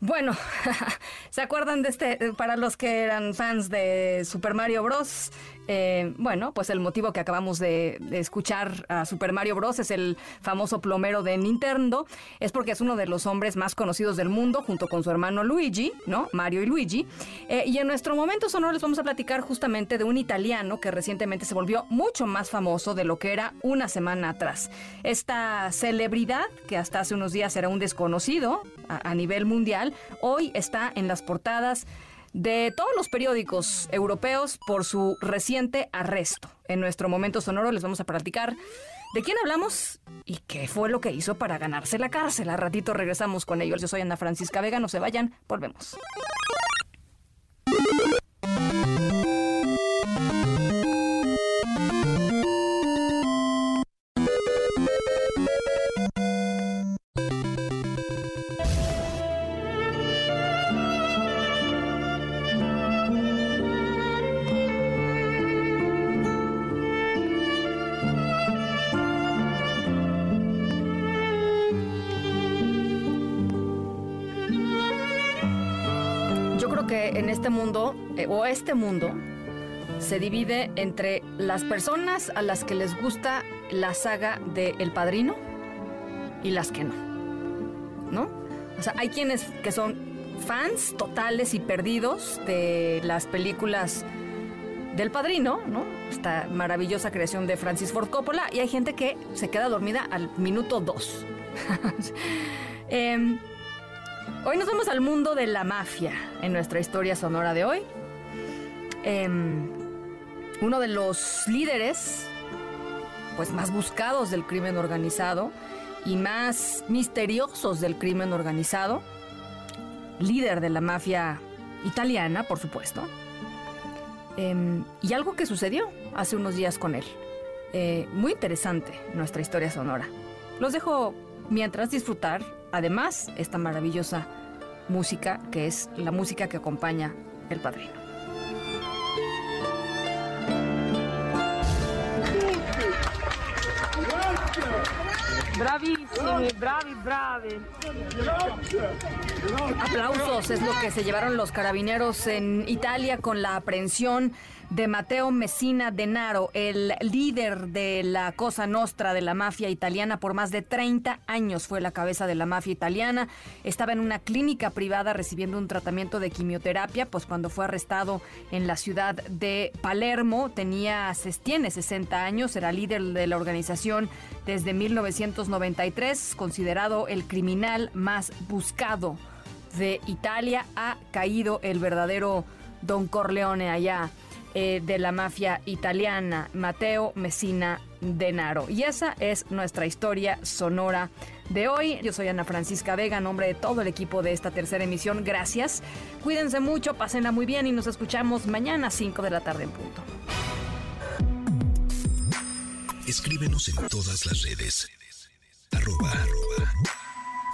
Bueno, ¿se acuerdan de este? Para los que eran fans de Super Mario Bros. Eh, bueno, pues el motivo que acabamos de, escuchar a Super Mario Bros. es el famoso plomero de Nintendo. Es porque es uno de los hombres más conocidos del mundo, junto con su hermano Luigi, ¿no? Mario y Luigi. Eh, y en nuestro momento sonoro les vamos a platicar justamente de un italiano que recientemente se volvió mucho más famoso de lo que era una semana atrás. Esta celebridad, que hasta hace unos días era un desconocido a nivel mundial, hoy está en las portadas de todos los periódicos europeos por su reciente arresto. En nuestro momento sonoro les vamos a platicar de quién hablamos y qué fue lo que hizo para ganarse la cárcel. A ratito regresamos con ellos. Yo soy Ana Francisca Vega, no se vayan, volvemos. En este mundo, eh, o este mundo, se divide entre las personas a las que les gusta la saga de El Padrino y las que no. ¿No? O sea, hay quienes que son fans totales y perdidos de las películas del Padrino, ¿no? Esta maravillosa creación de Francis Ford Coppola, y hay gente que se queda dormida al minuto dos. eh, Hoy nos vamos al mundo de la mafia en nuestra historia sonora de hoy. Em, uno de los líderes pues más buscados del crimen organizado y más misteriosos del crimen organizado, líder de la mafia italiana, por supuesto. Em, y algo que sucedió hace unos días con él. Eh, muy interesante nuestra historia sonora. Los dejo mientras disfrutar además esta maravillosa música que es la música que acompaña El Padrino. Bravísimi, bravi, bravi. Aplausos es lo que se llevaron los carabineros en Italia con la aprehensión de Matteo Messina Denaro, el líder de la Cosa Nostra de la mafia italiana por más de 30 años. Fue la cabeza de la mafia italiana. Estaba en una clínica privada recibiendo un tratamiento de quimioterapia, pues cuando fue arrestado en la ciudad de Palermo tenía, tiene 60 años, era líder de la organización desde 1993, considerado el criminal más buscado de Italia. Ha caído el verdadero Don Corleone allá eh, de la mafia italiana, Matteo Messina Denaro. Y esa es nuestra historia sonora de hoy. Yo soy Ana Francisca Vega, en nombre de todo el equipo de esta tercera emisión. Gracias. Cuídense mucho, pásenla muy bien y nos escuchamos mañana a 5 de la tarde en punto. Escríbenos en todas las redes. Arroba,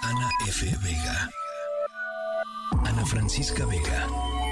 Ana F. Vega. Ana Francisca Vega